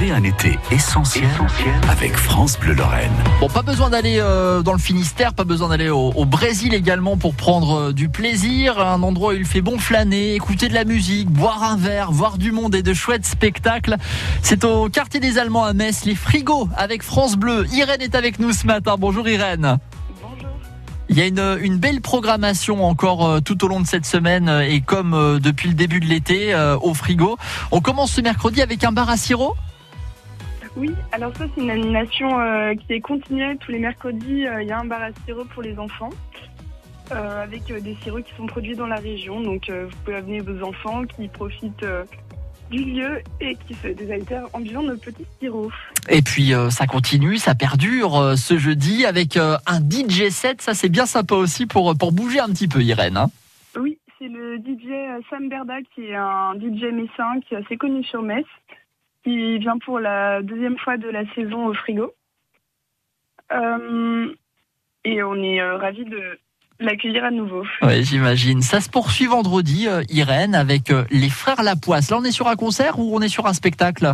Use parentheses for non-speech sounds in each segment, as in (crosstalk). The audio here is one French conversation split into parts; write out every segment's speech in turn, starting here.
Vivez un été essentiel, avec France Bleu Lorraine. Bon, pas besoin d'aller euh, dans le Finistère, pas besoin d'aller au, au Brésil également pour prendre euh, du plaisir. Un endroit où il fait bon flâner, écouter de la musique, boire un verre, voir du monde et de chouettes spectacles. C'est au quartier des Allemands à Metz, les frigos avec France Bleu. Irène est avec nous ce matin. Bonjour Irène. Bonjour. Il y a une, une belle programmation encore euh, tout au long de cette semaine euh, et comme euh, depuis le début de l'été euh, au frigo. On commence ce mercredi avec un bar à sirop? Oui, alors ça c'est une animation euh, qui est continuelle tous les mercredis. euh, Il y a un bar à sirop pour les enfants euh, avec des sirops qui sont produits dans la région. Donc vous pouvez amener vos enfants qui profitent du lieu et qui se désaltèrent en buvant nos petits sirops. Et puis ça continue, ça perdure ce jeudi avec un DJ set. Ça c'est bien sympa aussi pour, pour bouger un petit peu Irène. hein. Oui, c'est le DJ Sam Berda qui est un DJ messin qui est assez connu sur Metz. Qui vient pour la deuxième fois de la saison au frigo. Euh, et on est euh, ravis de l'accueillir à nouveau. Ouais, j'imagine. Ça se poursuit vendredi, euh, Irène, avec les frères Lapoisse. Là, on est sur un concert ou on est sur un spectacle?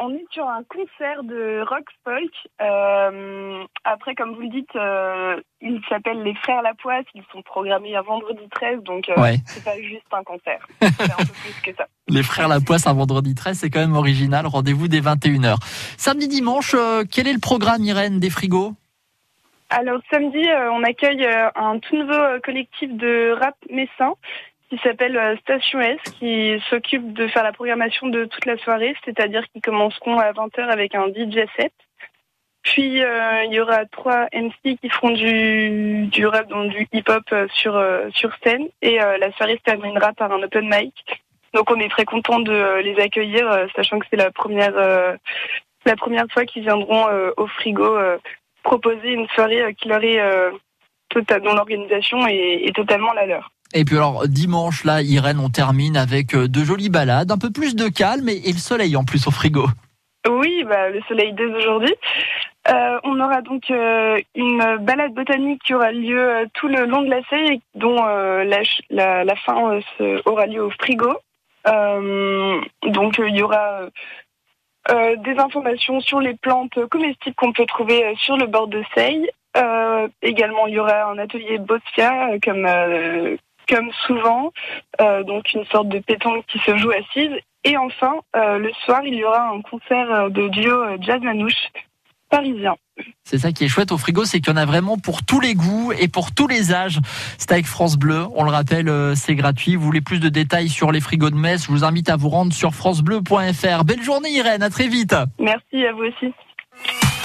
On est sur un concert de rock folk. Euh, après, comme vous le dites, euh, ils s'appellent les Frères Lapoisse. Ils sont programmés à vendredi 13, donc euh, Ouais. c'est pas juste un concert. (laughs) C'est un peu plus que ça. Les frères Lapoisse, un vendredi 13, c'est quand même original. Rendez-vous dès 21h. Samedi, dimanche, euh, quel est le programme, Irène, des frigos? Alors samedi, euh, on accueille euh, un tout nouveau collectif de rap messin qui s'appelle Station S, qui s'occupe de faire la programmation de toute la soirée, c'est-à-dire qu'ils commenceront à 20h avec un DJ set. Puis il y aura trois MC qui feront du, rap, donc du hip-hop sur, scène, et la soirée se terminera par un open mic. Donc on est très content de euh, les accueillir, euh, sachant que c'est la première euh, la première fois qu'ils viendront au frigo proposer une soirée qui leur est tota- dont l'organisation est, est totalement la leur. Et puis alors, dimanche, là, Irène, on termine avec de jolies balades, un peu plus de calme et, et le soleil en plus au frigo. Oui, bah, le soleil dès aujourd'hui. Euh, on aura donc euh, une balade botanique qui aura lieu euh, tout le long de la Seille, et dont la, la, la fin aura lieu au frigo. Euh, donc euh, il y aura euh, des informations sur les plantes comestibles qu'on peut trouver sur le bord de Seille. Également, il y aura un atelier Bossia, euh, comme comme souvent, donc une sorte de pétanque qui se joue assise. Et enfin, le soir, il y aura un concert de duo jazz manouche parisien. C'est ça qui est chouette au frigo, c'est qu'il y en a vraiment pour tous les goûts et pour tous les âges. C'est avec France Bleu. On le rappelle, euh, c'est gratuit. Vous voulez plus de détails sur les frigos de Metz, je vous invite à vous rendre sur francebleu.fr. Belle journée Irène, à très vite. Merci à vous aussi.